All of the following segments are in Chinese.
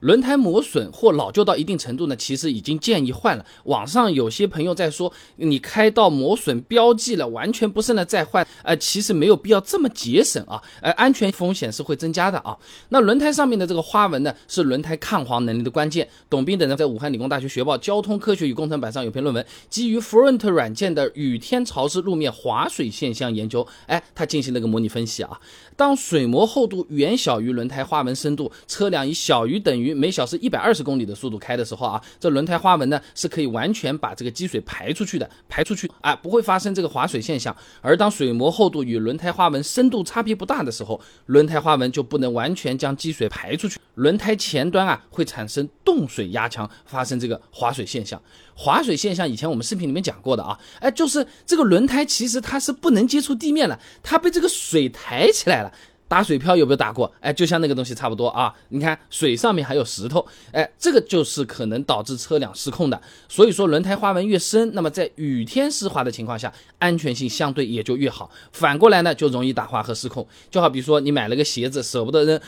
轮胎磨损或老旧到一定程度呢，其实已经建议换了。网上有些朋友在说，你开到磨损标记了，完全不剩了再换，呃，其实没有必要这么节省啊，呃，安全风险是会增加的啊。那轮胎上面的这个花纹呢，是轮胎抗滑能力的关键。董斌等人在武汉理工大学学报交通科学与工程版上有篇论文，基于 Front 软件的雨天潮湿路面滑水现象研究，哎，他进行了个模拟分析啊。当水膜厚度远小于轮胎花纹深度，车辆以小于等于每小时一百二十公里的速度开的时候啊，这轮胎花纹呢是可以完全把这个积水排出去的，排出去啊不会发生这个滑水现象。而当水膜厚度与轮胎花纹深度差别不大的时候，轮胎花纹就不能完全将积水排出去，轮胎前端啊会产生冻水压强，发生这个滑水现象。滑水现象以前我们视频里面讲过的啊，哎，就是这个轮胎其实它是不能接触地面了，它被这个水抬起来了。打水漂有没有打过？哎，就像那个东西差不多啊。你看水上面还有石头，哎，这个就是可能导致车辆失控的。所以说，轮胎花纹越深，那么在雨天湿滑的情况下，安全性相对也就越好。反过来呢，就容易打滑和失控。就好比说，你买了个鞋子，舍不得扔。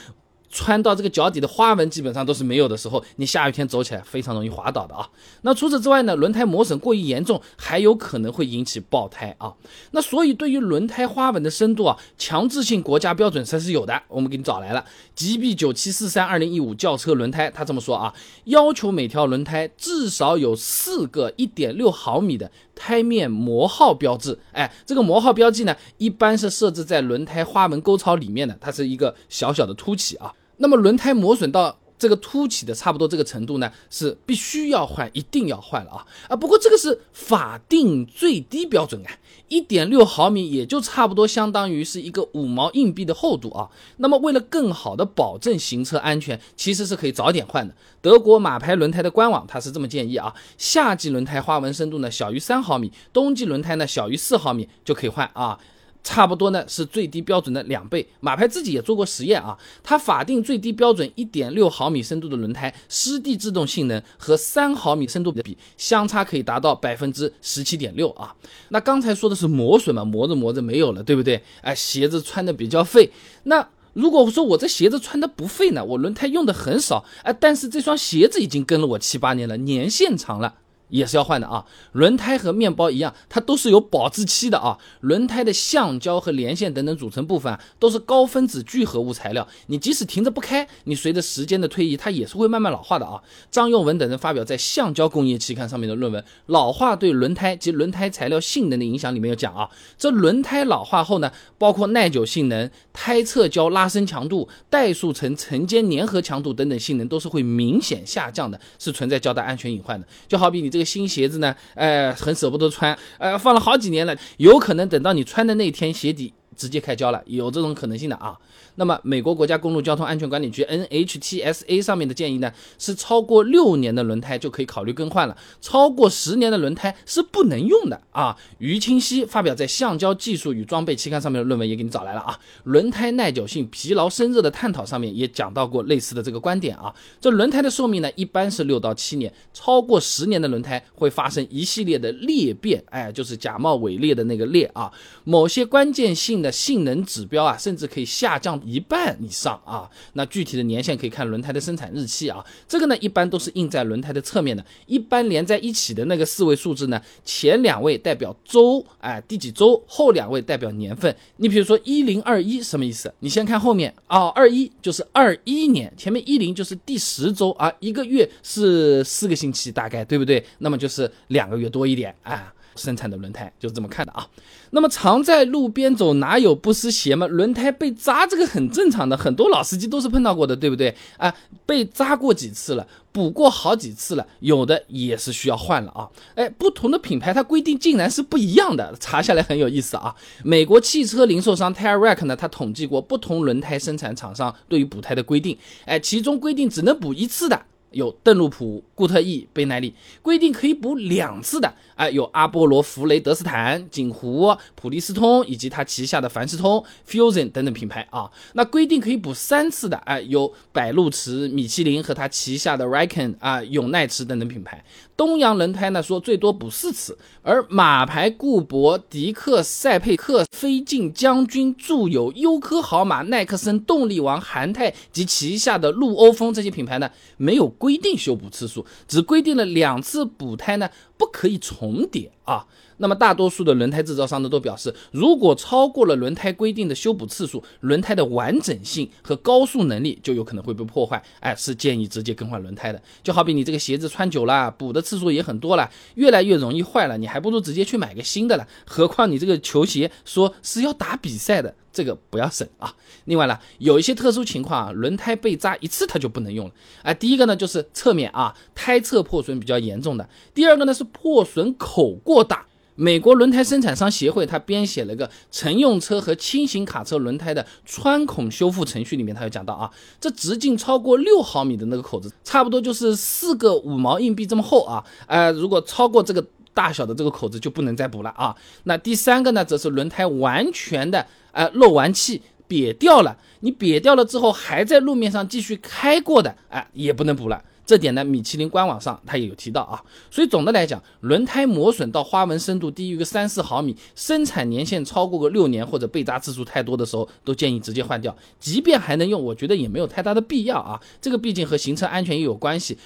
穿到这个脚底的花纹基本上都是没有的时候，你下雨天走起来非常容易滑倒的啊。那除此之外呢，轮胎磨损过于严重，还有可能会引起爆胎啊。那所以对于轮胎花纹的深度啊，强制性国家标准才是有的。我们给你找来了，GB 九七四三二零一五轿车轮胎，他这么说啊，要求每条轮胎至少有四个一点六毫米的胎面磨耗标志。哎，这个磨耗标记呢，一般是设置在轮胎花纹沟槽里面的，它是一个小小的凸起啊。那么轮胎磨损到这个凸起的差不多这个程度呢，是必须要换，一定要换了啊啊！不过这个是法定最低标准啊，一点六毫米也就差不多相当于是一个五毛硬币的厚度啊。那么为了更好的保证行车安全，其实是可以早点换的。德国马牌轮胎的官网它是这么建议啊，夏季轮胎花纹深度呢小于三毫米，冬季轮胎呢小于四毫米就可以换啊。差不多呢，是最低标准的两倍。马牌自己也做过实验啊，它法定最低标准一点六毫米深度的轮胎，湿地制动性能和三毫米深度的比，相差可以达到百分之十七点六啊。那刚才说的是磨损嘛，磨着磨着没有了，对不对？哎，鞋子穿的比较费。那如果说我这鞋子穿的不费呢，我轮胎用的很少，哎，但是这双鞋子已经跟了我七八年了，年限长了。也是要换的啊，轮胎和面包一样，它都是有保质期的啊。轮胎的橡胶和连线等等组成部分啊，都是高分子聚合物材料，你即使停着不开，你随着时间的推移，它也是会慢慢老化的啊。张用文等人发表在《橡胶工业期刊》上面的论文《老化对轮胎及轮胎材料性能的影响》里面有讲啊，这轮胎老化后呢，包括耐久性能、胎侧胶拉伸强度、怠速层层间粘合强度等等性能都是会明显下降的，是存在较大安全隐患的。就好比你这。新鞋子呢，哎，很舍不得穿，呃，放了好几年了，有可能等到你穿的那天，鞋底。直接开胶了，有这种可能性的啊。那么，美国国家公路交通安全管理局 NHTSA 上面的建议呢，是超过六年的轮胎就可以考虑更换了，超过十年的轮胎是不能用的啊。于清溪发表在《橡胶技术与装备》期刊上面的论文也给你找来了啊。轮胎耐久性、疲劳生热的探讨上面也讲到过类似的这个观点啊。这轮胎的寿命呢，一般是六到七年，超过十年的轮胎会发生一系列的裂变，哎，就是假冒伪劣的那个裂啊。某些关键性的。性能指标啊，甚至可以下降一半以上啊。那具体的年限可以看轮胎的生产日期啊。这个呢，一般都是印在轮胎的侧面的。一般连在一起的那个四位数字呢，前两位代表周，哎，第几周；后两位代表年份。你比如说一零二一什么意思？你先看后面啊，二一就是二一年，前面一零就是第十周啊，一个月是四个星期大概，对不对？那么就是两个月多一点啊。生产的轮胎就是这么看的啊。那么常在路边走，哪有不湿鞋嘛？轮胎被扎，这个很正常的，很多老司机都是碰到过的，对不对啊？被扎过几次了，补过好几次了，有的也是需要换了啊。哎，不同的品牌它规定竟然是不一样的，查下来很有意思啊。美国汽车零售商 Tire-Rack 呢，它统计过不同轮胎生产厂商对于补胎的规定，哎，其中规定只能补一次的。有邓禄普、固特异、倍耐力，规定可以补两次的，哎，有阿波罗、弗雷德斯坦、锦湖、普利司通以及它旗下的凡士通、Fusion 等等品牌啊。那规定可以补三次的，哎，有百路驰、米其林和它旗下的 Ricon 啊、永耐驰等等品牌。东洋轮胎呢说最多补四次，而马牌、固铂、迪克、赛佩克、飞进、将军、住友、优科豪马、耐克森、动力王、韩泰及旗下的陆欧风这些品牌呢没有。规定修补次数只规定了两次补胎呢，不可以重叠。啊。那么大多数的轮胎制造商呢都表示，如果超过了轮胎规定的修补次数，轮胎的完整性和高速能力就有可能会被破坏。哎，是建议直接更换轮胎的。就好比你这个鞋子穿久了，补的次数也很多了，越来越容易坏了，你还不如直接去买个新的了。何况你这个球鞋说是要打比赛的。这个不要省啊！另外呢，有一些特殊情况啊，轮胎被扎一次它就不能用了。啊，第一个呢就是侧面啊胎侧破损比较严重的，第二个呢是破损口过大。美国轮胎生产商协会它编写了个乘用车和轻型卡车轮胎的穿孔修复程序，里面它有讲到啊，这直径超过六毫米的那个口子，差不多就是四个五毛硬币这么厚啊。呃，如果超过这个大小的这个口子就不能再补了啊。那第三个呢，则是轮胎完全的。呃，漏完气瘪掉了，你瘪掉了之后还在路面上继续开过的，哎，也不能补了。这点呢，米其林官网上它也有提到啊。所以总的来讲，轮胎磨损到花纹深度低于个三四毫米，生产年限超过个六年或者被扎次数太多的时候，都建议直接换掉。即便还能用，我觉得也没有太大的必要啊。这个毕竟和行车安全也有关系。